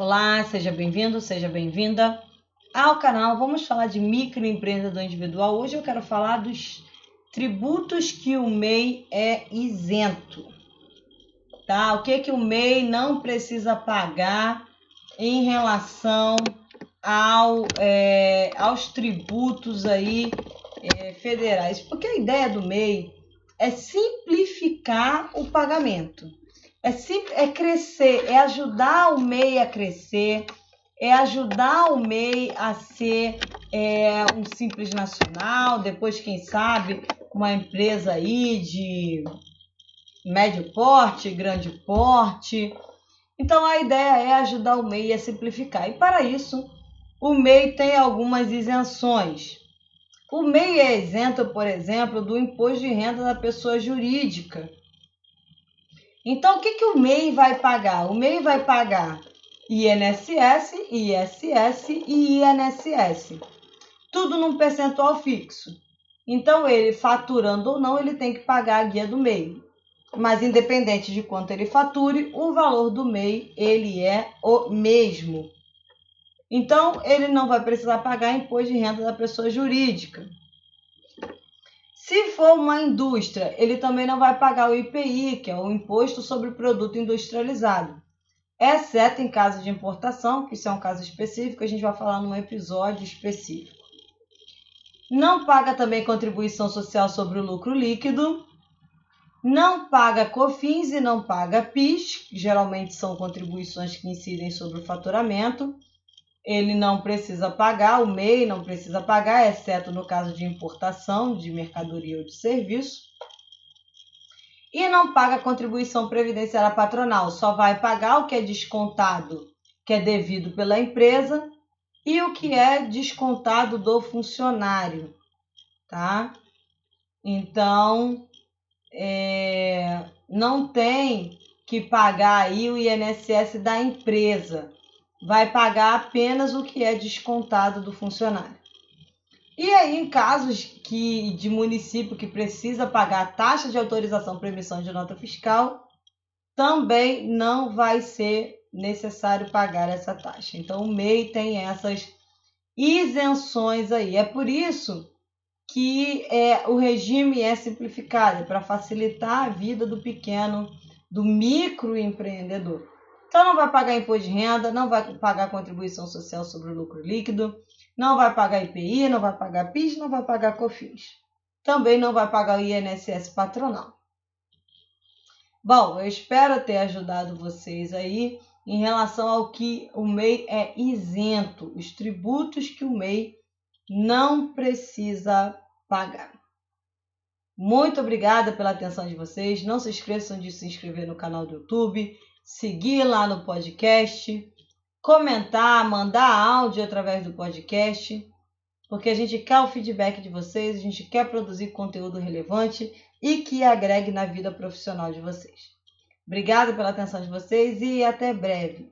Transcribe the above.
Olá, seja bem-vindo, seja bem-vinda ao canal. Vamos falar de microempreendedor individual. Hoje eu quero falar dos tributos que o MEI é isento. Tá? O que que o MEI não precisa pagar em relação ao, é, aos tributos aí é, federais? Porque a ideia do MEI é simplificar o pagamento. É, simples, é crescer, é ajudar o MEI a crescer, é ajudar o MEI a ser é, um simples nacional, depois, quem sabe, uma empresa aí de médio porte, grande porte. Então a ideia é ajudar o MEI a simplificar. E para isso, o MEI tem algumas isenções. O MEI é isento, por exemplo, do imposto de renda da pessoa jurídica então, o que, que o MEI vai pagar? O MEI vai pagar INSS, ISS e INSS. Tudo num percentual fixo. Então, ele faturando ou não, ele tem que pagar a guia do MEI. Mas independente de quanto ele fature, o valor do MEI ele é o mesmo. Então, ele não vai precisar pagar imposto de renda da pessoa jurídica. Se for uma indústria, ele também não vai pagar o IPI, que é o Imposto sobre o Produto Industrializado, exceto em caso de importação, que isso é um caso específico, a gente vai falar num episódio específico. Não paga também contribuição social sobre o lucro líquido, não paga COFINS e não paga PIS, que geralmente são contribuições que incidem sobre o faturamento ele não precisa pagar, o MEI não precisa pagar, exceto no caso de importação de mercadoria ou de serviço. E não paga contribuição previdenciária patronal, só vai pagar o que é descontado, que é devido pela empresa, e o que é descontado do funcionário, tá? Então, é, não tem que pagar aí o INSS da empresa vai pagar apenas o que é descontado do funcionário. E aí, em casos que de município que precisa pagar taxa de autorização para emissão de nota fiscal, também não vai ser necessário pagar essa taxa. Então, o MEI tem essas isenções aí. É por isso que é, o regime é simplificado, é para facilitar a vida do pequeno, do microempreendedor. Então não vai pagar imposto de renda, não vai pagar contribuição social sobre o lucro líquido, não vai pagar IPI, não vai pagar PIS, não vai pagar COFINS. Também não vai pagar o INSS patronal. Bom, eu espero ter ajudado vocês aí em relação ao que o MEI é isento, os tributos que o MEI não precisa pagar. Muito obrigada pela atenção de vocês. Não se esqueçam de se inscrever no canal do YouTube seguir lá no podcast, comentar, mandar áudio através do podcast, porque a gente quer o feedback de vocês, a gente quer produzir conteúdo relevante e que agregue na vida profissional de vocês. Obrigada pela atenção de vocês e até breve.